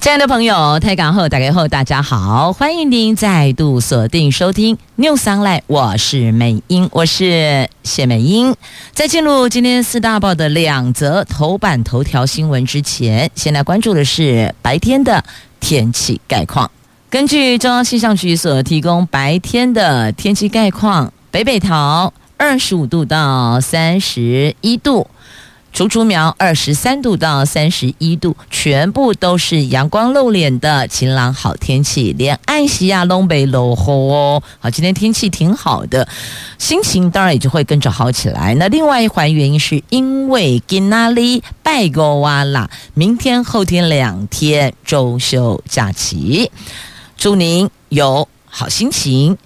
亲爱的朋友，台港后打开后，大家好，欢迎您再度锁定收听 News Online，我是美英，我是谢美英。在进入今天四大报的两则头版头条新闻之前，先来关注的是白天的天气概况。根据中央气象局所提供白天的天气概况，北北桃二十五度到三十一度。竹竹苗二十三度到三十一度，全部都是阳光露脸的晴朗好天气，连安西亚东北落后哦。好，今天天气挺好的，心情当然也就会跟着好起来。那另外一环原因是因为今仔日拜过哇啦，明天后天两天周休假期，祝您有好心情。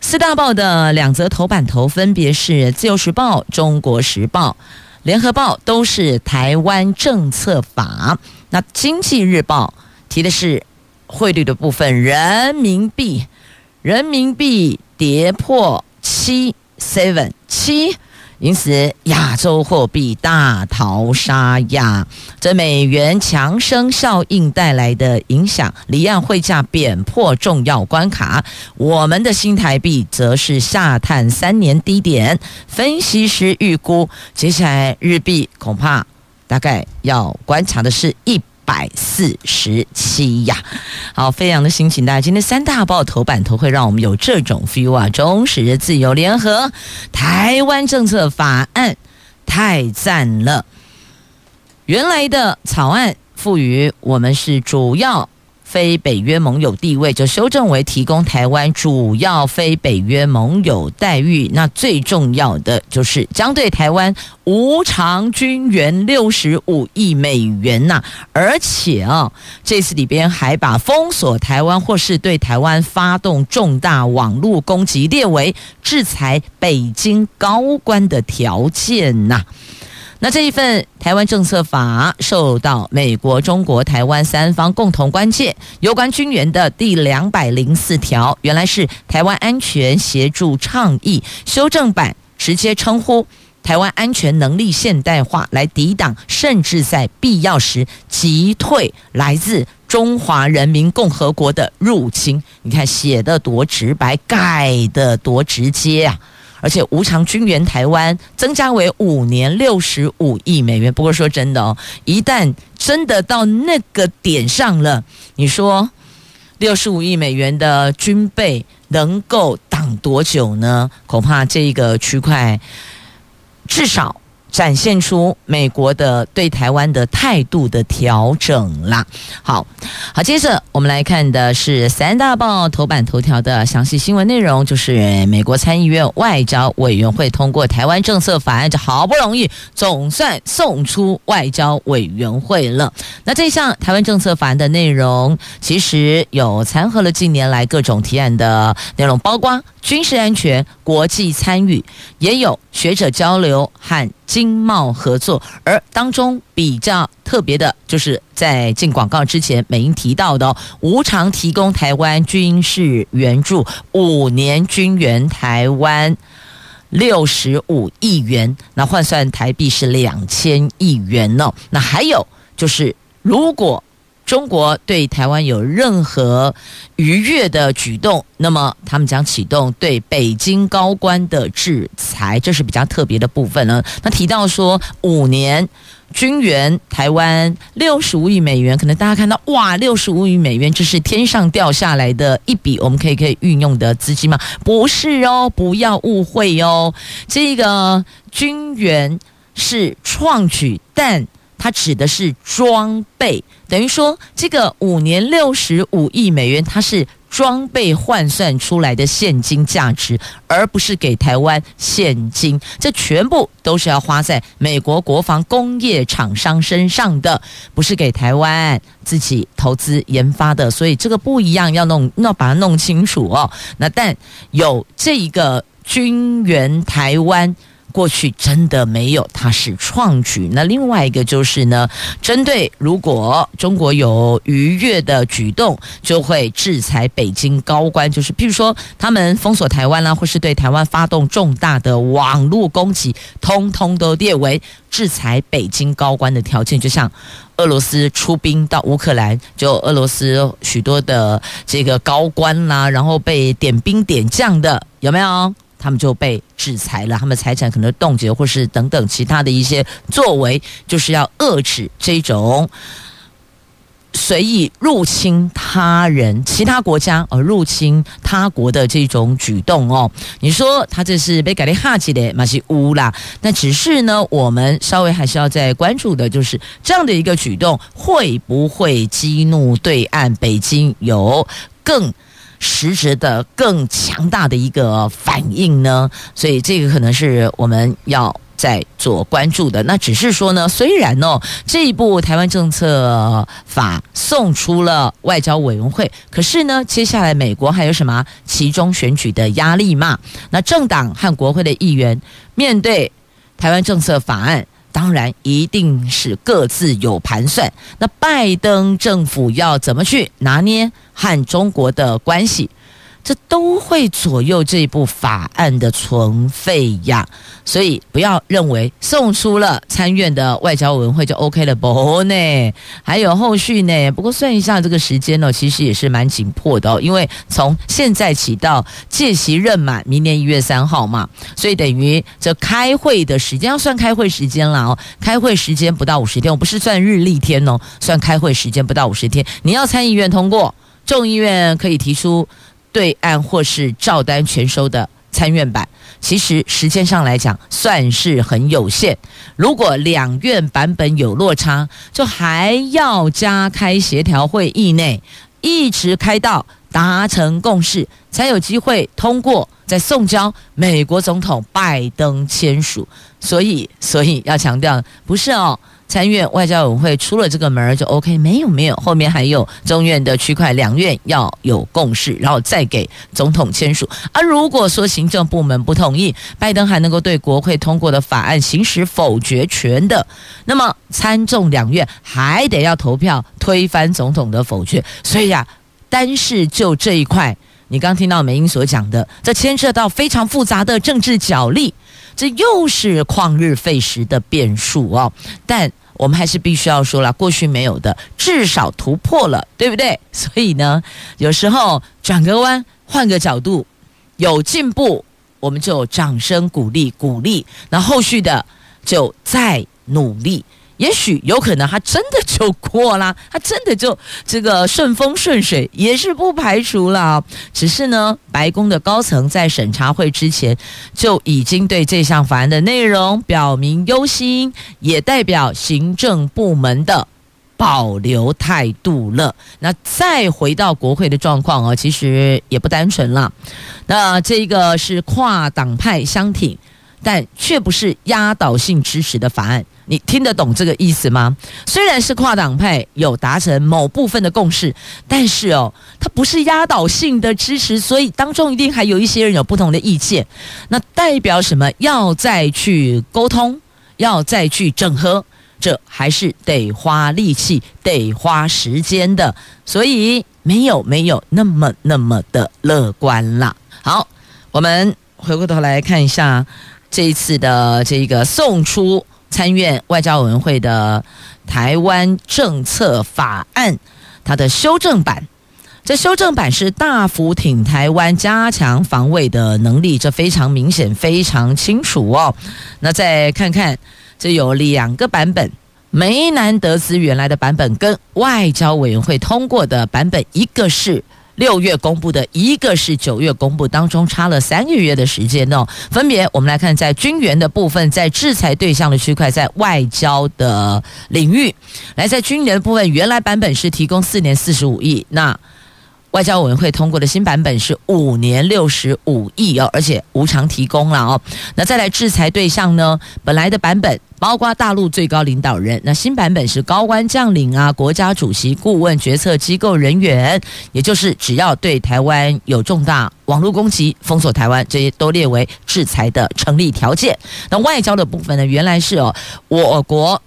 四大报的两则头版头分别是《自由时报》《中国时报》。联合报都是台湾政策法，那经济日报提的是汇率的部分，人民币，人民币跌破七 seven 七。因此，亚洲货币大逃杀呀！这美元强升效应带来的影响，离岸汇价贬破重要关卡。我们的新台币则是下探三年低点。分析师预估，接下来日币恐怕大概要观察的是一。百四十七呀，好，飞扬的心情。大家今天三大报头版头会让我们有这种 feel 啊！忠实自由联合台湾政策法案太赞了，原来的草案赋予我们是主要。非北约盟友地位就修正为提供台湾主要非北约盟友待遇，那最重要的就是将对台湾无偿军援六十五亿美元呐，而且啊，这次里边还把封锁台湾或是对台湾发动重大网络攻击列为制裁北京高官的条件呐。那这一份台湾政策法受到美国、中国、台湾三方共同关切。有关军援的第两百零四条，原来是台湾安全协助倡议修正版，直接称呼台湾安全能力现代化，来抵挡甚至在必要时击退来自中华人民共和国的入侵。你看写得多直白，盖得多直接啊！而且无偿军援台湾增加为五年六十五亿美元。不过说真的哦，一旦真的到那个点上了，你说六十五亿美元的军备能够挡多久呢？恐怕这个区块至少。展现出美国的对台湾的态度的调整啦。好好，接着我们来看的是三大报头版头条的详细新闻内容，就是美国参议院外交委员会通过台湾政策法案，这好不容易总算送出外交委员会了。那这项台湾政策法案的内容，其实有参合了近年来各种提案的内容，包括军事安全、国际参与，也有学者交流和。经贸合作，而当中比较特别的，就是在进广告之前，美英提到的哦，无偿提供台湾军事援助，五年军援台湾六十五亿元，那换算台币是两千亿元哦。那还有就是，如果中国对台湾有任何逾越的举动，那么他们将启动对北京高官的制裁，这是比较特别的部分呢。那提到说五年军援台湾六十五亿美元，可能大家看到哇，六十五亿美元这是天上掉下来的一笔，我们可以可以运用的资金吗？不是哦，不要误会哦，这个军援是创举，但。它指的是装备，等于说这个五年六十五亿美元，它是装备换算出来的现金价值，而不是给台湾现金。这全部都是要花在美国国防工业厂商身上的，不是给台湾自己投资研发的。所以这个不一样，要弄，要把它弄清楚哦。那但有这一个军援台湾。过去真的没有，它是创举。那另外一个就是呢，针对如果中国有逾越的举动，就会制裁北京高官，就是譬如说他们封锁台湾啦，或是对台湾发动重大的网络攻击，通通都列为制裁北京高官的条件。就像俄罗斯出兵到乌克兰，就俄罗斯许多的这个高官啦，然后被点兵点将的，有没有？他们就被制裁了，他们财产可能冻结，或是等等其他的一些作为，就是要遏制这种随意入侵他人、其他国家而入侵他国的这种举动哦。你说他这是被改的哈气的马西乌啦，那只是呢，我们稍微还是要再关注的，就是这样的一个举动会不会激怒对岸北京有更。实质的更强大的一个反应呢，所以这个可能是我们要在做关注的。那只是说呢，虽然哦这一部台湾政策法送出了外交委员会，可是呢，接下来美国还有什么其中选举的压力嘛？那政党和国会的议员面对台湾政策法案。当然，一定是各自有盘算。那拜登政府要怎么去拿捏和中国的关系？这都会左右这部法案的存废呀，所以不要认为送出了参院的外交委员会就 OK 了不呢？还有后续呢？不过算一下这个时间呢，其实也是蛮紧迫的哦，因为从现在起到届期任满，明年一月三号嘛，所以等于这开会的时间要算开会时间了哦，开会时间不到五十天，我不是算日历天哦，算开会时间不到五十天，你要参议院通过，众议院可以提出。对岸或是照单全收的参院版，其实时间上来讲算是很有限。如果两院版本有落差，就还要加开协调会议内，一直开到达成共识，才有机会通过，再送交美国总统拜登签署。所以，所以要强调，不是哦。参院外交委员会出了这个门就 OK，没有没有，后面还有中院的区块，两院要有共识，然后再给总统签署。而如果说行政部门不同意，拜登还能够对国会通过的法案行使否决权的，那么参众两院还得要投票推翻总统的否决。所以呀，单是就这一块，你刚听到美英所讲的，这牵涉到非常复杂的政治角力。这又是旷日费时的变数哦，但我们还是必须要说了，过去没有的，至少突破了，对不对？所以呢，有时候转个弯，换个角度，有进步，我们就掌声鼓励鼓励，那后续的就再努力。也许有可能他真的就过啦，他真的就这个顺风顺水，也是不排除了。只是呢，白宫的高层在审查会之前就已经对这项法案的内容表明忧心，也代表行政部门的保留态度了。那再回到国会的状况哦，其实也不单纯了。那这个是跨党派相挺，但却不是压倒性支持的法案。你听得懂这个意思吗？虽然是跨党派有达成某部分的共识，但是哦，它不是压倒性的支持，所以当中一定还有一些人有不同的意见。那代表什么？要再去沟通，要再去整合，这还是得花力气、得花时间的。所以没有没有那么那么的乐观啦。好，我们回过头来看一下这一次的这个送出。参院外交委员会的台湾政策法案，它的修正版，这修正版是大幅挺台湾，加强防卫的能力，这非常明显，非常清楚哦。那再看看，这有两个版本，梅南德斯原来的版本跟外交委员会通过的版本，一个是。六月公布的一个是九月公布，当中差了三个月的时间哦。分别我们来看，在军援的部分，在制裁对象的区块，在外交的领域，来在军援的部分，原来版本是提供四年四十五亿，那外交委员会通过的新版本是五年六十五亿哦，而且无偿提供了哦。那再来制裁对象呢？本来的版本包括大陆最高领导人，那新版本是高官将领啊、国家主席、顾问、决策机构人员，也就是只要对台湾有重大网络攻击、封锁台湾，这些都列为制裁的成立条件。那外交的部分呢？原来是哦，我国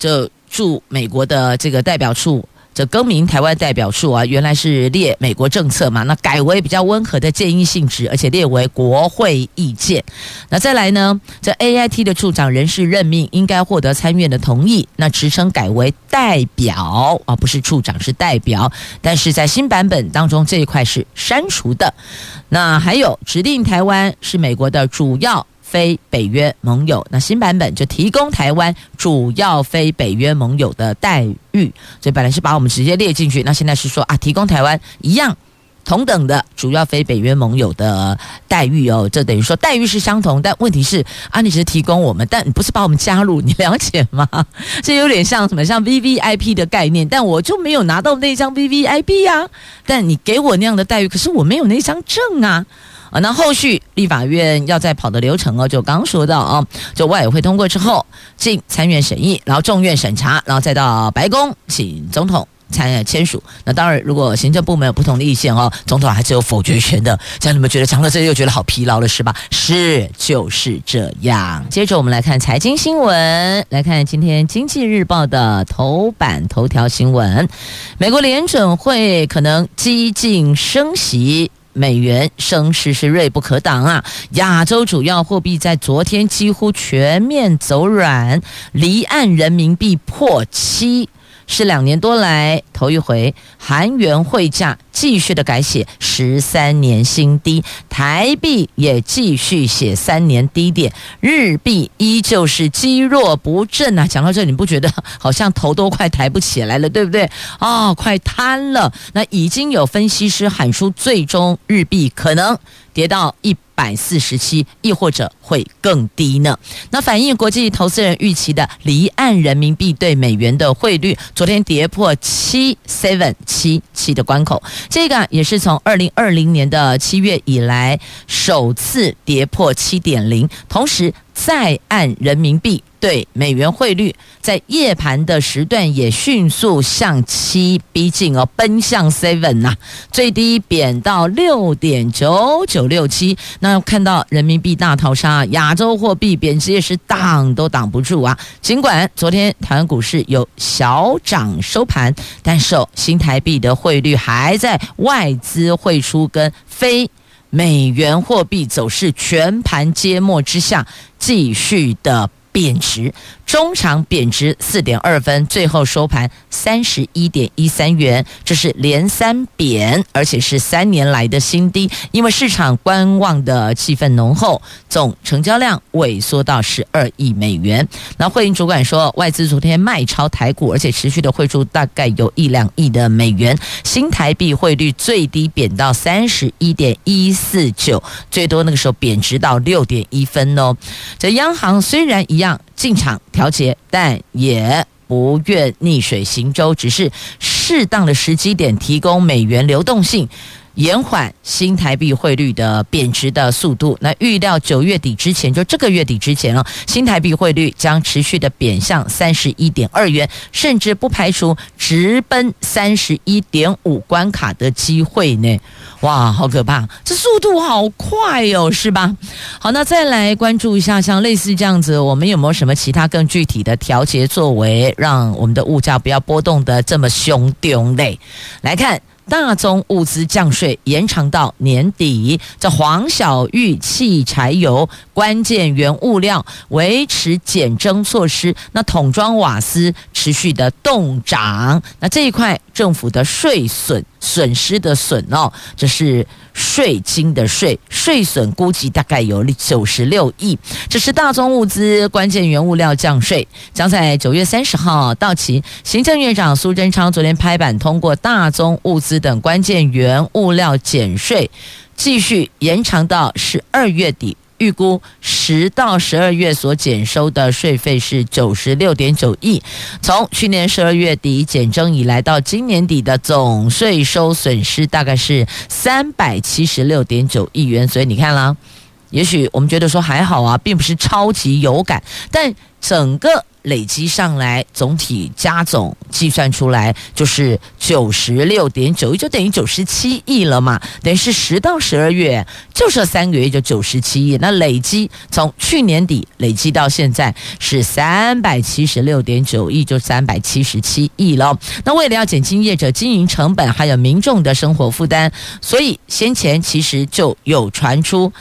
就驻美国的这个代表处。这更名台湾代表处啊，原来是列美国政策嘛，那改为比较温和的建议性质，而且列为国会意见。那再来呢，这 AIT 的处长人事任命应该获得参院的同意，那职称改为代表啊，不是处长，是代表。但是在新版本当中，这一块是删除的。那还有指定台湾是美国的主要。非北约盟友，那新版本就提供台湾主要非北约盟友的待遇，所以本来是把我们直接列进去，那现在是说啊，提供台湾一样同等的主要非北约盟友的待遇哦，这等于说待遇是相同，但问题是啊，你只是提供我们，但不是把我们加入，你了解吗？这有点像什么，像 VVIP 的概念，但我就没有拿到那张 VVIP 啊，但你给我那样的待遇，可是我没有那张证啊。啊，那后续立法院要再跑的流程哦，就刚说到啊，就外委会通过之后进参院审议，然后众院审查，然后再到白宫请总统参签署。那当然，如果行政部门有不同的意见哦，总统还是有否决权的。像你们觉得讲到这里又觉得好疲劳了是吧？是，就是这样。接着我们来看财经新闻，来看今天《经济日报》的头版头条新闻：美国联准会可能激进升息。美元升势是锐不可挡啊！亚洲主要货币在昨天几乎全面走软，离岸人民币破七。是两年多来头一回，韩元汇价继续的改写十三年新低，台币也继续写三年低点，日币依旧是积弱不振啊！讲到这，你不觉得好像头都快抬不起来了，对不对？啊、哦，快瘫了！那已经有分析师喊出，最终日币可能跌到一百四十七，亦或者会更低呢？那反映国际投资人预期的离岸人民币对美元的汇率，昨天跌破七 seven 七七的关口，这个也是从二零二零年的七月以来首次跌破七点零，同时。在岸人民币对美元汇率在夜盘的时段也迅速向七逼近哦，奔向 seven 呐，最低贬到六点九九六七。那看到人民币大逃杀，亚洲货币贬值也是挡都挡不住啊。尽管昨天台湾股市有小涨收盘，但是新台币的汇率还在外资汇出跟非。美元货币走势全盘皆末之下，继续的贬值。中场贬值四点二分，最后收盘三十一点一三元，这是连三贬，而且是三年来的新低。因为市场观望的气氛浓厚，总成交量萎缩到十二亿美元。那汇银主管说，外资昨天卖超台股，而且持续的汇出大概有一两亿的美元。新台币汇率最低贬到三十一点一四九，最多那个时候贬值到六点一分哦。这央行虽然一样进场。调节，但也不愿逆水行舟，只是适当的时机点提供美元流动性。延缓新台币汇率的贬值的速度。那预料九月底之前，就这个月底之前哦，新台币汇率将持续的贬向三十一点二元，甚至不排除直奔三十一点五关卡的机会呢。哇，好可怕！这速度好快哦，是吧？好，那再来关注一下，像类似这样子，我们有没有什么其他更具体的调节作为，让我们的物价不要波动得这么凶丢嘞？来看。大宗物资降税延长到年底，这黄小玉汽柴油关键原物料维持减征措施，那桶装瓦斯持续的动涨，那这一块政府的税损损失的损哦，这是。税金的税税损估计大概有九十六亿，这是大宗物资关键原物料降税，将在九月三十号到期。行政院长苏贞昌昨天拍板通过大宗物资等关键原物料减税，继续延长到十二月底。预估十到十二月所减收的税费是九十六点九亿，从去年十二月底减征以来到今年底的总税收损失大概是三百七十六点九亿元，所以你看啦。也许我们觉得说还好啊，并不是超级有感，但整个累积上来，总体加总计算出来就是九十六点九亿，就等于九十七亿了嘛。等于是十到十二月就剩三个月就九十七亿，那累积从去年底累积到现在是三百七十六点九亿，就三百七十七亿了。那为了要减轻业者经营成本，还有民众的生活负担，所以先前其实就有传出。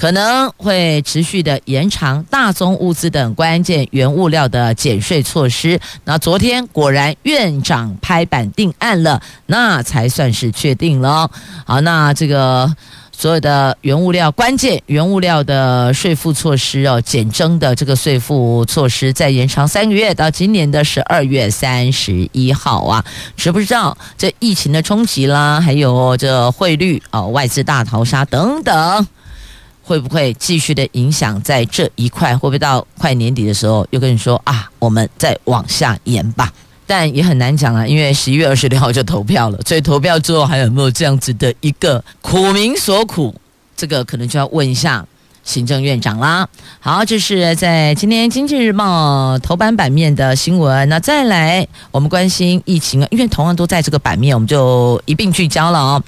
可能会持续的延长大宗物资等关键原物料的减税措施。那昨天果然院长拍板定案了，那才算是确定了。好，那这个所有的原物料关键原物料的税负措施哦，减征的这个税负措施再延长三个月，到今年的十二月三十一号啊。知不知道这疫情的冲击啦，还有这汇率哦，外资大逃杀等等。会不会继续的影响在这一块？会不会到快年底的时候又跟你说啊，我们再往下延吧？但也很难讲了，因为十一月二十六号就投票了，所以投票之后还有没有这样子的一个苦民所苦？这个可能就要问一下行政院长啦。好，这是在今天《经济日报》头版版面的新闻。那再来，我们关心疫情啊，因为同样都在这个版面，我们就一并聚焦了哦。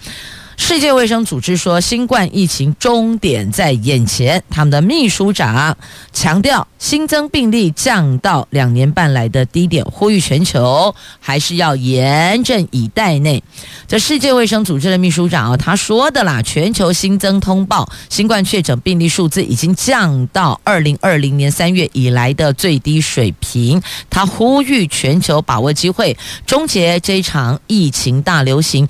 世界卫生组织说，新冠疫情终点在眼前。他们的秘书长强调，新增病例降到两年半来的低点，呼吁全球还是要严阵以待。内，这世界卫生组织的秘书长啊，他说的啦，全球新增通报新冠确诊病例数字已经降到二零二零年三月以来的最低水平。他呼吁全球把握机会，终结这场疫情大流行。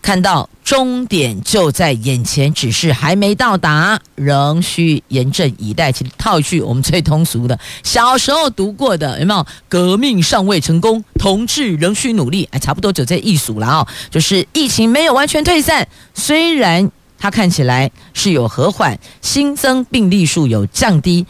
看到终点就在眼前，只是还没到达，仍需严阵以待。其实套一句我们最通俗的，小时候读过的有没有？革命尚未成功，同志仍需努力。哎，差不多就这一数了啊、就是疫情没有完全退散，虽然它看起来是有和缓，新增病例数有降低。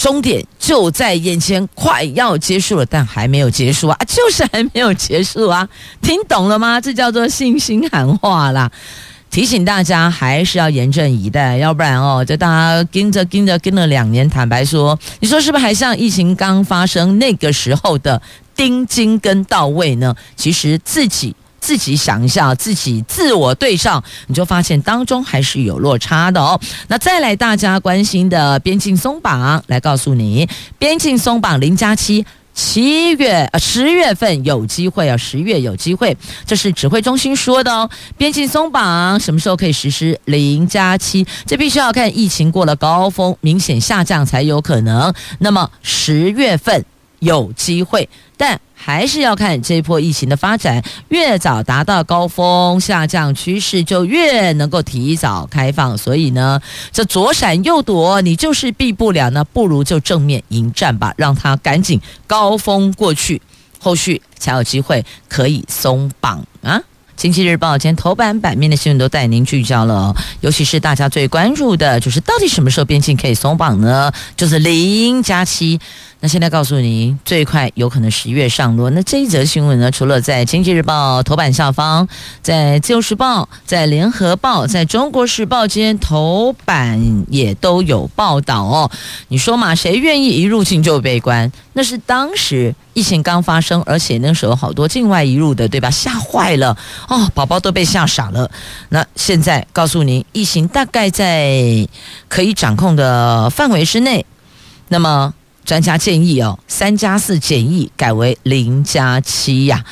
终点就在眼前，快要结束了，但还没有结束啊！就是还没有结束啊！听懂了吗？这叫做信心喊话啦！提醒大家还是要严阵以待，要不然哦，就大家跟着跟着跟了两年，坦白说，你说是不是还像疫情刚发生那个时候的盯紧跟到位呢？其实自己。自己想一下，自己自我对上，你就发现当中还是有落差的哦。那再来大家关心的边境松绑，来告诉你，边境松绑零加七，七月呃十月份有机会啊，十月有机会，这是指挥中心说的哦。边境松绑什么时候可以实施零加七？这必须要看疫情过了高峰，明显下降才有可能。那么十月份有机会，但。还是要看这波疫情的发展，越早达到高峰下降趋势，就越能够提早开放。所以呢，这左闪右躲，你就是避不了呢，不如就正面迎战吧，让它赶紧高峰过去，后续才有机会可以松绑啊。经济日报今天头版版面的新闻都带您聚焦了，尤其是大家最关注的，就是到底什么时候边境可以松绑呢？就是零加七。那现在告诉您，最快有可能十一月上路。那这一则新闻呢，除了在《经济日报》头版下方，在《自由时报》、在《联合报》、在中国时报间头版也都有报道哦。你说嘛，谁愿意一入境就被关？那是当时疫情刚发生，而且那时候好多境外移入的，对吧？吓坏了哦，宝宝都被吓傻了。那现在告诉您，疫情大概在可以掌控的范围之内。那么。专家建议哦，三加四检疫改为零加七呀。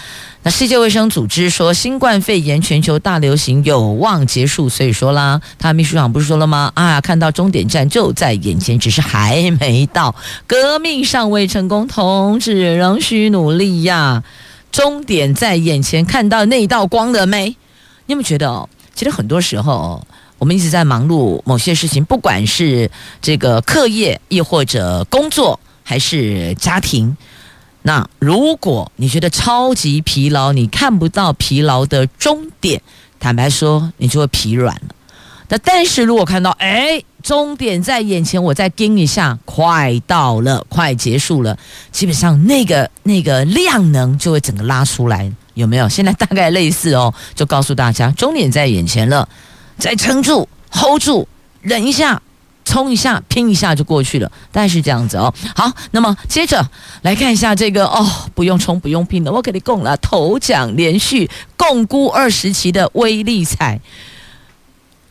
那世界卫生组织说，新冠肺炎全球大流行有望结束，所以说啦，他秘书长不是说了吗？啊，看到终点站就在眼前，只是还没到，革命尚未成功，同志仍需努力呀。终点在眼前，看到那道光了没？你有没有觉得哦？其实很多时候。我们一直在忙碌某些事情，不管是这个课业，亦或者工作，还是家庭。那如果你觉得超级疲劳，你看不到疲劳的终点，坦白说，你就会疲软了。那但是如果看到哎，终点在眼前，我再盯一下，快到了，快结束了，基本上那个那个量能就会整个拉出来，有没有？现在大概类似哦，就告诉大家，终点在眼前了，再撑住，hold 住，忍一下。冲一下，拼一下就过去了，大概是这样子哦。好，那么接着来看一下这个哦，不用冲，不用拼的，我给你供了头奖连续共估二十期的威力彩，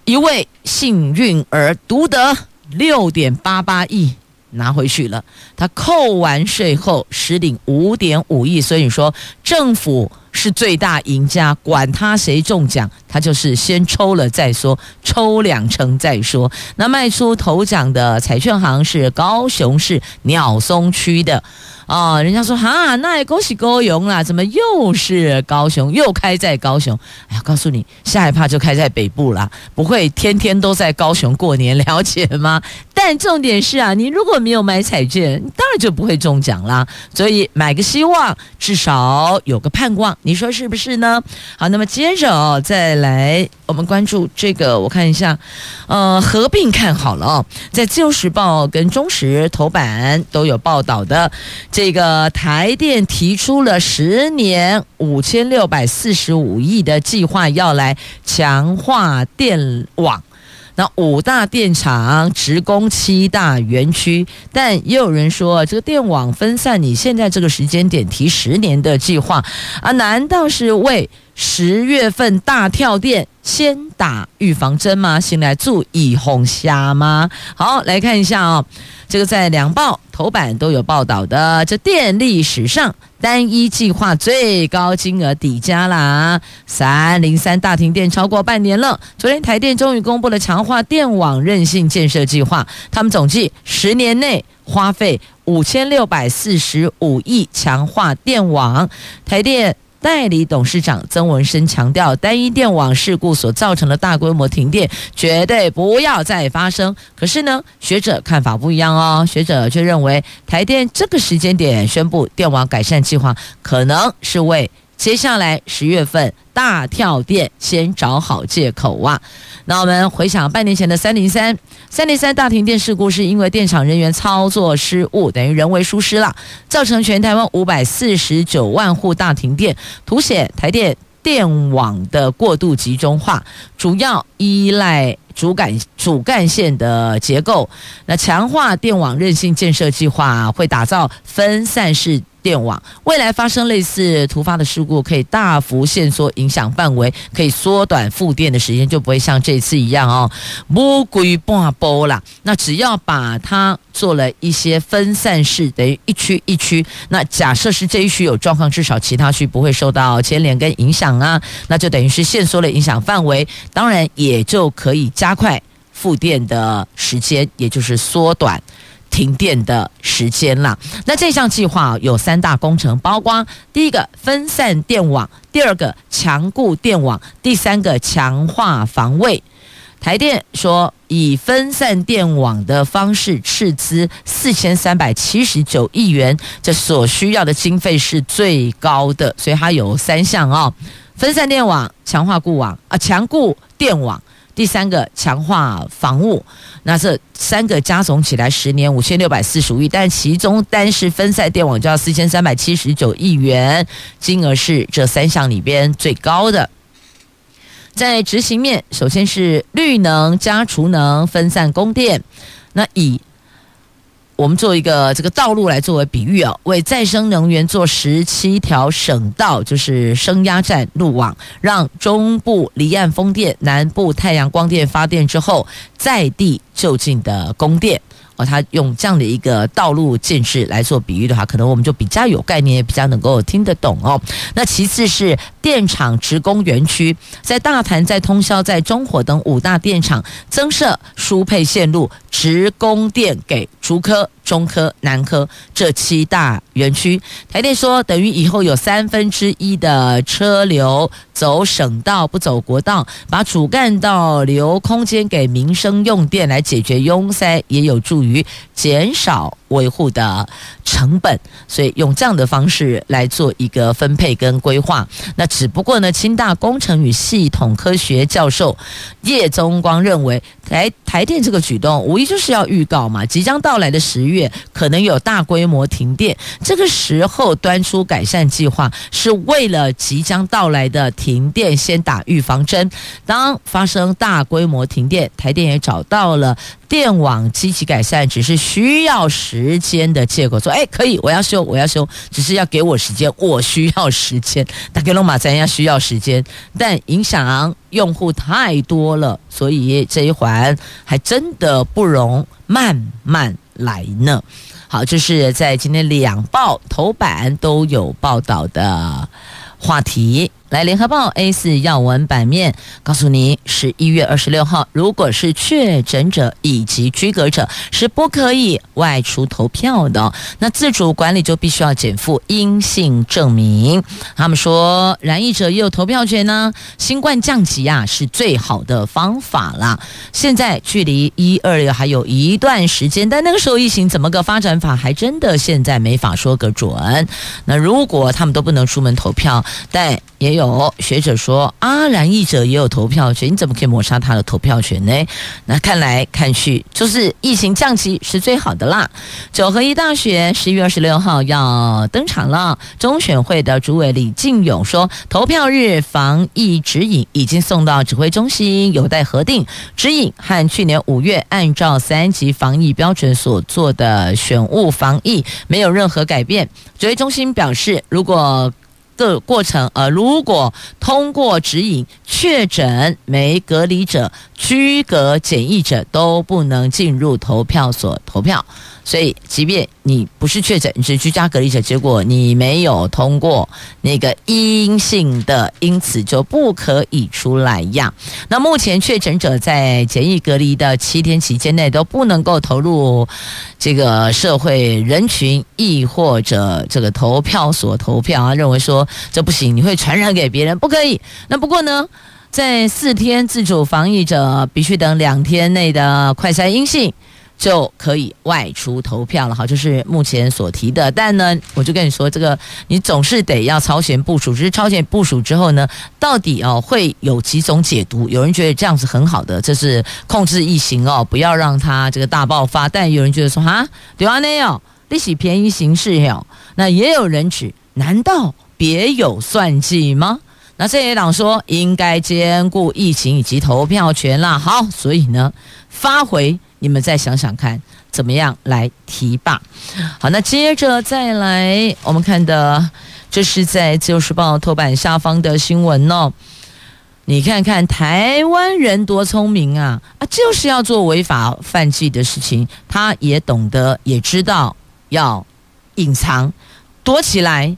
一位幸运儿独得六点八八亿拿回去了，他扣完税后实领五点五亿，所以说政府。是最大赢家，管他谁中奖，他就是先抽了再说，抽两成再说。那卖出头奖的彩券行是高雄市鸟松区的。哦，人家说哈，那恭喜高雄啦，怎么又是高雄，又开在高雄？哎呀，告诉你，下一趴就开在北部啦，不会天天都在高雄过年，了解吗？但重点是啊，你如果没有买彩券，你当然就不会中奖啦。所以买个希望，至少有个盼望，你说是不是呢？好，那么接着哦，再来我们关注这个，我看一下，呃，合并看好了哦，在自由时报跟中时头版都有报道的。这个台电提出了十年五千六百四十五亿的计划，要来强化电网。那五大电厂职工七大园区，但也有人说，这个电网分散，你现在这个时间点提十年的计划啊，难道是为十月份大跳电先打预防针吗？先来注意红虾吗？好，来看一下啊、这个在两报头版都有报道的，这电力史上单一计划最高金额抵加啦，三零三大停电超过半年了。昨天台电终于公布了强化电网韧性建设计划，他们总计十年内花费五千六百四十五亿强化电网，台电。代理董事长曾文生强调，单一电网事故所造成的大规模停电绝对不要再发生。可是呢，学者看法不一样哦。学者却认为，台电这个时间点宣布电网改善计划，可能是为接下来十月份大跳电先找好借口啊。那我们回想半年前的三零三。三零三大停电事故是因为电厂人员操作失误，等于人为疏失了，造成全台湾五百四十九万户大停电，凸显台电电网的过度集中化，主要依赖主干主干线的结构。那强化电网韧性建设计划会打造分散式。电网未来发生类似突发的事故，可以大幅限缩影响范围，可以缩短复电的时间，就不会像这次一样哦，不归半波啦。那只要把它做了一些分散式，等于一区一区。那假设是这一区有状况，至少其他区不会受到牵连跟影响啊，那就等于是限缩了影响范围，当然也就可以加快复电的时间，也就是缩短。停电的时间啦。那这项计划有三大工程，包括第一个分散电网，第二个强固电网，第三个强化防卫。台电说，以分散电网的方式斥资四千三百七十九亿元，这所需要的经费是最高的，所以它有三项哦：分散电网、强化固网啊，强固电网。第三个强化防务，那这三个加总起来十年五千六百四十五亿，但其中单是分散电网就要四千三百七十九亿元，金额是这三项里边最高的。在执行面，首先是绿能加储能分散供电，那以。我们做一个这个道路来作为比喻啊，为再生能源做十七条省道，就是升压站路网，让中部离岸风电、南部太阳光电发电之后，在地就近的供电。哦，他用这样的一个道路建设来做比喻的话，可能我们就比较有概念，也比较能够听得懂哦。那其次是电厂职工园区，在大潭、在通宵、在中火等五大电厂增设输配线路，直供电给竹科、中科、南科这七大园区。台电说，等于以后有三分之一的车流走省道不走国道，把主干道留空间给民生用电来解决拥塞，也有助于减少维护的成本。所以用这样的方式来做一个分配跟规划。那只不过呢，清大工程与系统科学教授叶宗光认为，台台电这个举动无疑就是要预告嘛，即将到来的十月可能有大规模停电，这个时候端出改善计划，是为了即将到来的停电先打预防针。当发生大规模停电，台电也找到了电网积极改善，只是需要时间的借口，说哎可以，我要修，我要修，只是要给我时间，我需要时间。大概龙马咱要需要时间，但影响用户太多了，所以这一环还真的不容慢慢来呢。好，这是在今天两报头版都有报道的话题。来，联合报 A 四要闻版面告诉你，十一月二十六号，如果是确诊者以及居隔者，是不可以外出投票的。那自主管理就必须要检附阴性证明。他们说，染疫者也有投票权呢。新冠降级啊，是最好的方法啦。现在距离一二月还有一段时间，但那个时候疫情怎么个发展法，还真的现在没法说个准。那如果他们都不能出门投票，但也有学者说，啊，染疫者也有投票权，你怎么可以抹杀他的投票权呢？那看来看去，就是疫情降级是最好的啦。九合一大选十一月二十六号要登场了，中选会的主委李进勇说，投票日防疫指引已经送到指挥中心，有待核定。指引和去年五月按照三级防疫标准所做的选务防疫没有任何改变。指挥中心表示，如果的过程，呃，如果通过指引，确诊没隔离者、居隔检疫者都不能进入投票所投票。所以，即便你不是确诊，你是居家隔离者，结果你没有通过那个阴性的，因此就不可以出来呀。那目前确诊者在检疫隔离的七天期间内都不能够投入这个社会人群，亦或者这个投票所投票啊，认为说这不行，你会传染给别人，不可以。那不过呢，在四天自主防疫者必须等两天内的快筛阴性。就可以外出投票了，好，就是目前所提的。但呢，我就跟你说，这个你总是得要超前部署。只是超前部署之后呢，到底哦会有几种解读？有人觉得这样子很好的，这是控制疫情哦，不要让它这个大爆发。但有人觉得说哈，对啊，那样利息便宜行事哟。那也有人指，难道别有算计吗？那这些党说应该兼顾疫情以及投票权啦。好，所以呢，发回。你们再想想看，怎么样来提罢？好，那接着再来，我们看的这是在《自由时报》头版下方的新闻哦。你看看台湾人多聪明啊！啊，就是要做违法犯纪的事情，他也懂得，也知道要隐藏、躲起来。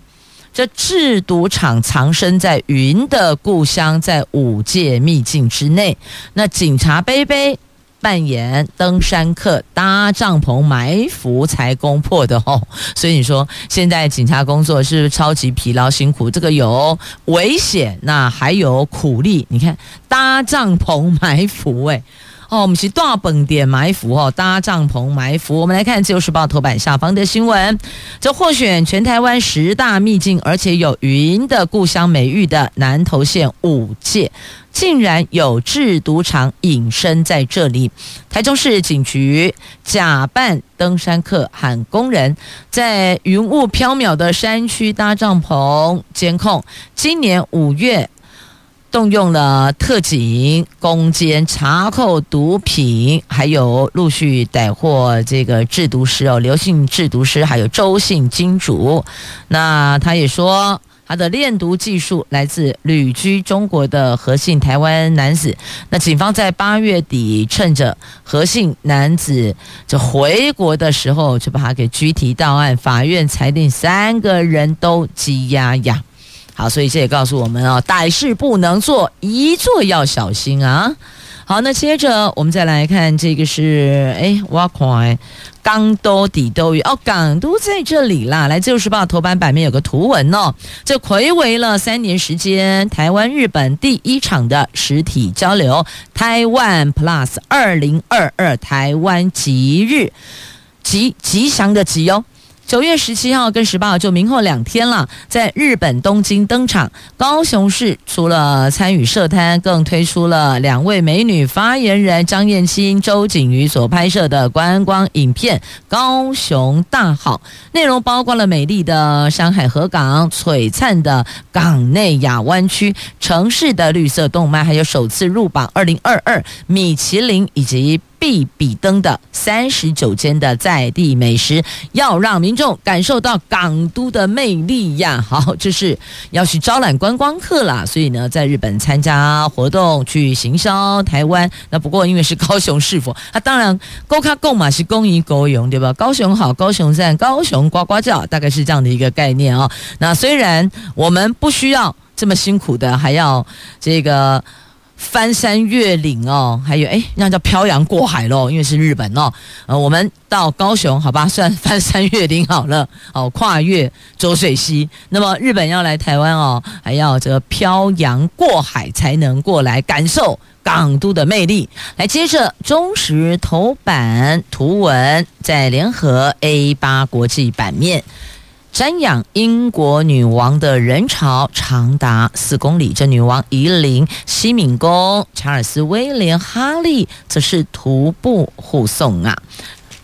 这制毒厂藏身在云的故乡，在五界秘境之内。那警察杯杯。扮演登山客搭帐篷埋伏才攻破的哦，所以你说现在警察工作是不是超级疲劳辛苦？这个有危险，那还有苦力。你看搭帐篷埋伏，哎，哦，我们是大本点埋伏哦，搭帐篷埋伏。我们来看《自由时报》头版下方的新闻，这获选全台湾十大秘境，而且有云的故乡美誉的南投县五界。竟然有制毒厂隐身在这里，台中市警局假扮登山客喊工人在云雾飘渺的山区搭帐篷监控。今年五月，动用了特警攻坚查扣毒品，还有陆续逮获这个制毒师哦，刘姓制毒师，还有周姓金主。那他也说。他的炼毒技术来自旅居中国的何姓台湾男子。那警方在八月底趁着何姓男子就回国的时候，就把他给拘提到案。法院裁定三个人都羁押呀。好，所以这也告诉我们哦，歹事不能做，一做要小心啊。好，那接着我们再来看这个是哎，挖矿。港都底都鱼哦，港都在这里啦。来自由时报头版版面有个图文哦，这睽违了三年时间，台湾日本第一场的实体交流，台湾 Plus 二零二二台湾吉日，吉吉祥的吉哦。九月十七号跟十八号就明后两天了，在日本东京登场。高雄市除了参与设摊，更推出了两位美女发言人张燕青、周景瑜所拍摄的观光影片《高雄大好》，内容包括了美丽的山海河港、璀璨的港内亚湾区、城市的绿色动脉，还有首次入榜二零二二米其林以及。必比登的三十九间的在地美食，要让民众感受到港都的魅力呀！好，这是要去招揽观光客啦。所以呢，在日本参加活动去行销台湾。那不过因为是高雄市府，他 当然高卡购嘛是公益高雄对吧？高雄好，高雄赞，高雄呱呱叫，大概是这样的一个概念啊、那虽然我们不需要这么辛苦的，还要这个。翻山越岭哦，还有哎，那叫漂洋过海喽，因为是日本哦。呃，我们到高雄，好吧，算翻山越岭好了哦，跨越浊水溪。那么日本要来台湾哦，还要这漂洋过海才能过来感受港都的魅力。来，接着中实头版图文在联合 A 八国际版面。瞻仰英国女王的人潮长达四公里，这女王宜临西敏宫，查尔斯威廉哈利则是徒步护送啊。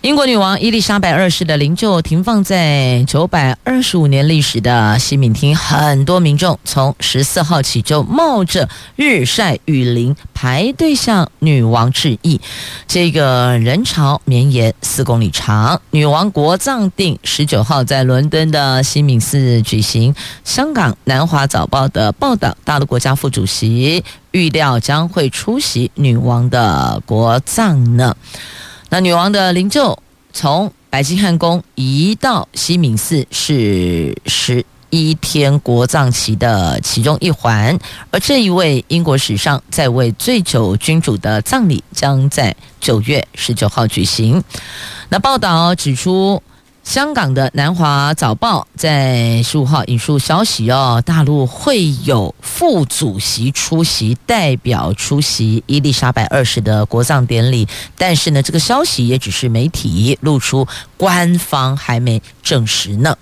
英国女王伊丽莎白二世的灵柩停放在九百二十五年历史的西敏厅，很多民众从十四号起就冒着日晒雨淋排队向女王致意。这个人潮绵延四公里长。女王国葬定十九号在伦敦的西敏寺举行。香港南华早报的报道，大陆国家副主席预料将会出席女王的国葬呢。那女王的灵柩从白金汉宫移到西敏寺，是十一天国葬期的其中一环。而这一位英国史上在位最久君主的葬礼，将在九月十九号举行。那报道指出。香港的南华早报在十五号引述消息哦，大陆会有副主席出席，代表出席伊丽莎白二世的国葬典礼。但是呢，这个消息也只是媒体露出，官方还没证实呢。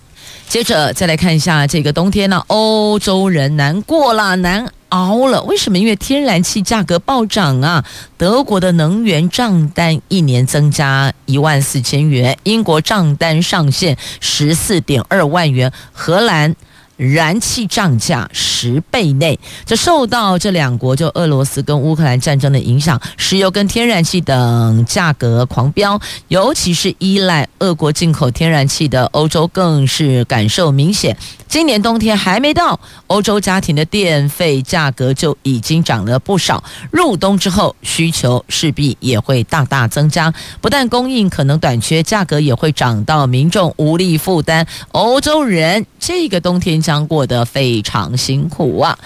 接着再来看一下这个冬天呢，欧洲人难过了，难熬了。为什么？因为天然气价格暴涨啊！德国的能源账单一年增加一万四千元，英国账单上限十四点二万元，荷兰。燃气涨价十倍内，这受到这两国就俄罗斯跟乌克兰战争的影响，石油跟天然气等价格狂飙，尤其是依赖俄国进口天然气的欧洲更是感受明显。今年冬天还没到，欧洲家庭的电费价格就已经涨了不少。入冬之后，需求势必也会大大增加，不但供应可能短缺，价格也会涨到民众无力负担。欧洲人这个冬天将过得非常辛苦啊！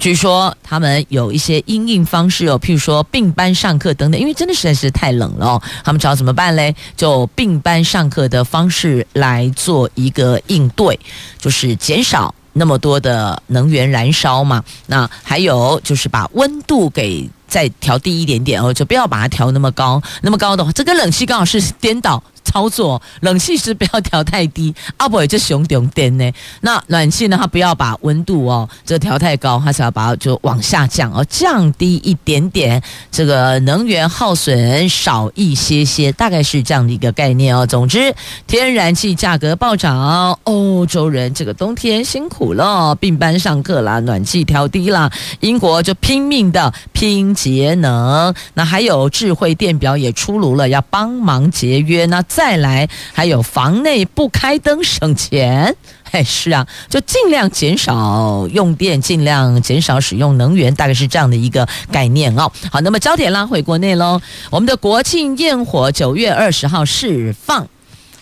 据说他们有一些因应方式哦，譬如说并班上课等等，因为真的实在是太冷了。他们知道怎么办嘞？就并班上课的方式来做一个应对，就是减少那么多的能源燃烧嘛。那还有就是把温度给再调低一点点哦，就不要把它调那么高，那么高的话，这个冷气刚好是颠倒。操作冷气是不要调太低，阿伯也就熊点呢。那暖气呢，它不要把温度哦，这调太高，它是要把就往下降哦，降低一点点，这个能源耗损少一些些，大概是这样的一个概念哦。总之，天然气价格暴涨，欧洲人这个冬天辛苦了，并班上课啦，暖气调低啦，英国就拼命的拼节能，那还有智慧电表也出炉了，要帮忙节约那。再再来，还有房内不开灯省钱，哎，是啊，就尽量减少用电，尽量减少使用能源，大概是这样的一个概念哦。好，那么焦点拉回国内喽，我们的国庆焰火九月二十号释放，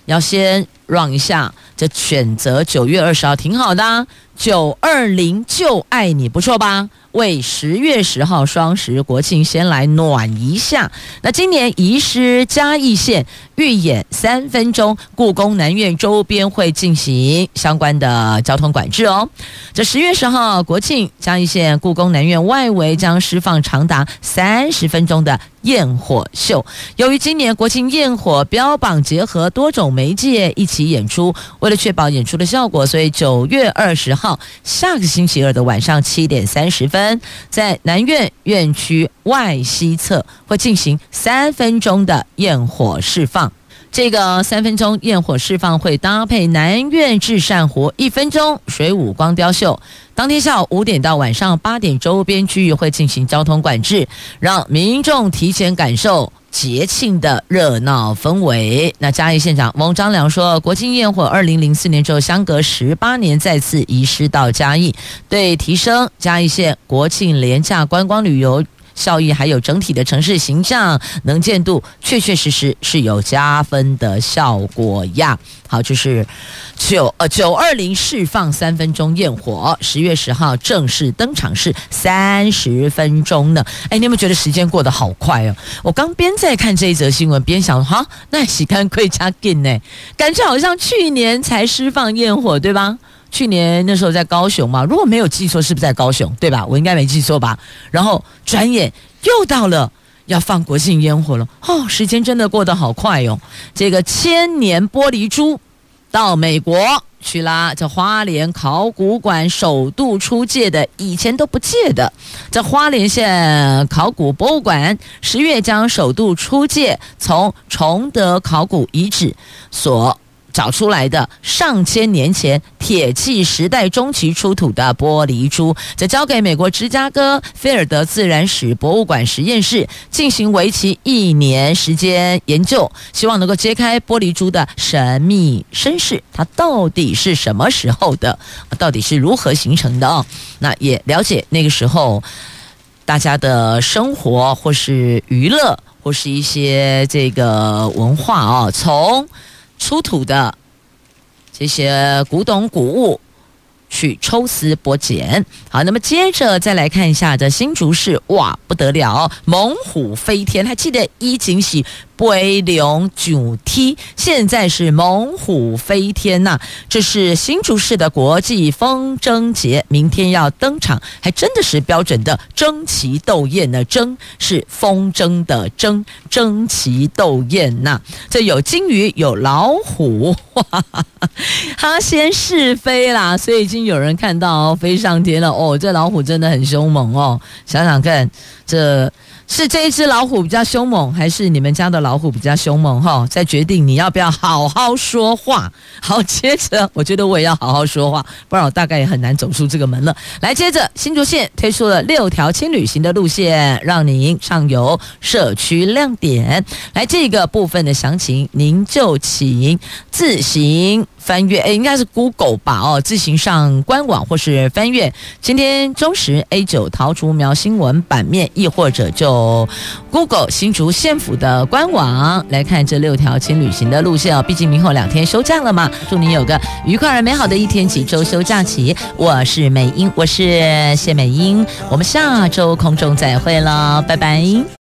要先 run 一下，这选择九月二十号挺好的。九二零就爱你，不错吧？为十月十号双十国庆先来暖一下。那今年移师嘉义县预演三分钟，故宫南院周边会进行相关的交通管制哦。这十月十号国庆，嘉义县故宫南院外围将释放长达三十分钟的焰火秀。由于今年国庆焰火标榜结合多种媒介一起演出，为了确保演出的效果，所以九月二十号下个星期二的晚上七点三十分。在南苑院区外西侧会进行三分钟的焰火释放，这个三分钟焰火释放会搭配南苑至善湖一分钟水舞光雕秀。当天下午五点到晚上八点，周边区域会进行交通管制，让民众提前感受。节庆的热闹氛围。那嘉义县长翁章良说，国庆焰火二零零四年之后，相隔十八年再次移师到嘉义，对提升嘉义县国庆廉价观光旅游效益，还有整体的城市形象能见度，确确实实是有加分的效果呀。好，就是九呃九二零释放三分钟焰火，十月十号正式登场是三十分钟呢。哎，你有没有觉得时间过得好快哦？我刚边在看这一则新闻，边想哈，那时间亏加紧呢，感觉好像去年才释放焰火，对吧？去年那时候在高雄嘛，如果没有记错，是不是在高雄？对吧？我应该没记错吧？然后转眼又到了要放国庆烟火了，哦，时间真的过得好快哟、这个千年玻璃珠到美国去啦，这花莲考古馆首度出借的，以前都不借的。这花莲县考古博物馆十月将首度出借从崇德考古遗址所。找出来的上千年前铁器时代中期出土的玻璃珠，则交给美国芝加哥菲尔德自然史博物馆实验室进行为期一年时间研究，希望能够揭开玻璃珠的神秘身世，它到底是什么时候的，到底是如何形成的哦？那也了解那个时候大家的生活，或是娱乐，或是一些这个文化哦，从。出土的这些古董古物，去抽丝剥茧。好，那么接着再来看一下这新竹市，哇，不得了，猛虎飞天，还记得一景喜。飞龙九梯，现在是猛虎飞天呐、这是新竹市的国际风筝节，明天要登场，还真的是标准的争奇斗艳呢。争是风筝的争，争奇斗艳呐、这有金鱼，有老虎，哈 哈哈，它先试飞啦，所以已经有人看到飞上天了。哦，这老虎真的很凶猛哦！想想看，这。是这一只老虎比较凶猛，还是你们家的老虎比较凶猛？哈，再决定你要不要好好说话。好，接着我觉得我也要好好说话，不然我大概也很难走出这个门了。来，接着新竹县推出了六条轻旅行的路线，让您畅游社区亮点。来，这个部分的详情您就请自行。翻阅，诶，应该是 Google 吧？哦，自行上官网或是翻阅今天中时 A 九桃竹苗新闻版面，亦或者就 Google 新竹县府的官网来看这六条轻旅行的路线哦。毕竟明后两天休假了嘛，祝你有个愉快而美好的一天及周休假期。我是美英，我是谢美英，我们下周空中再会了，拜拜。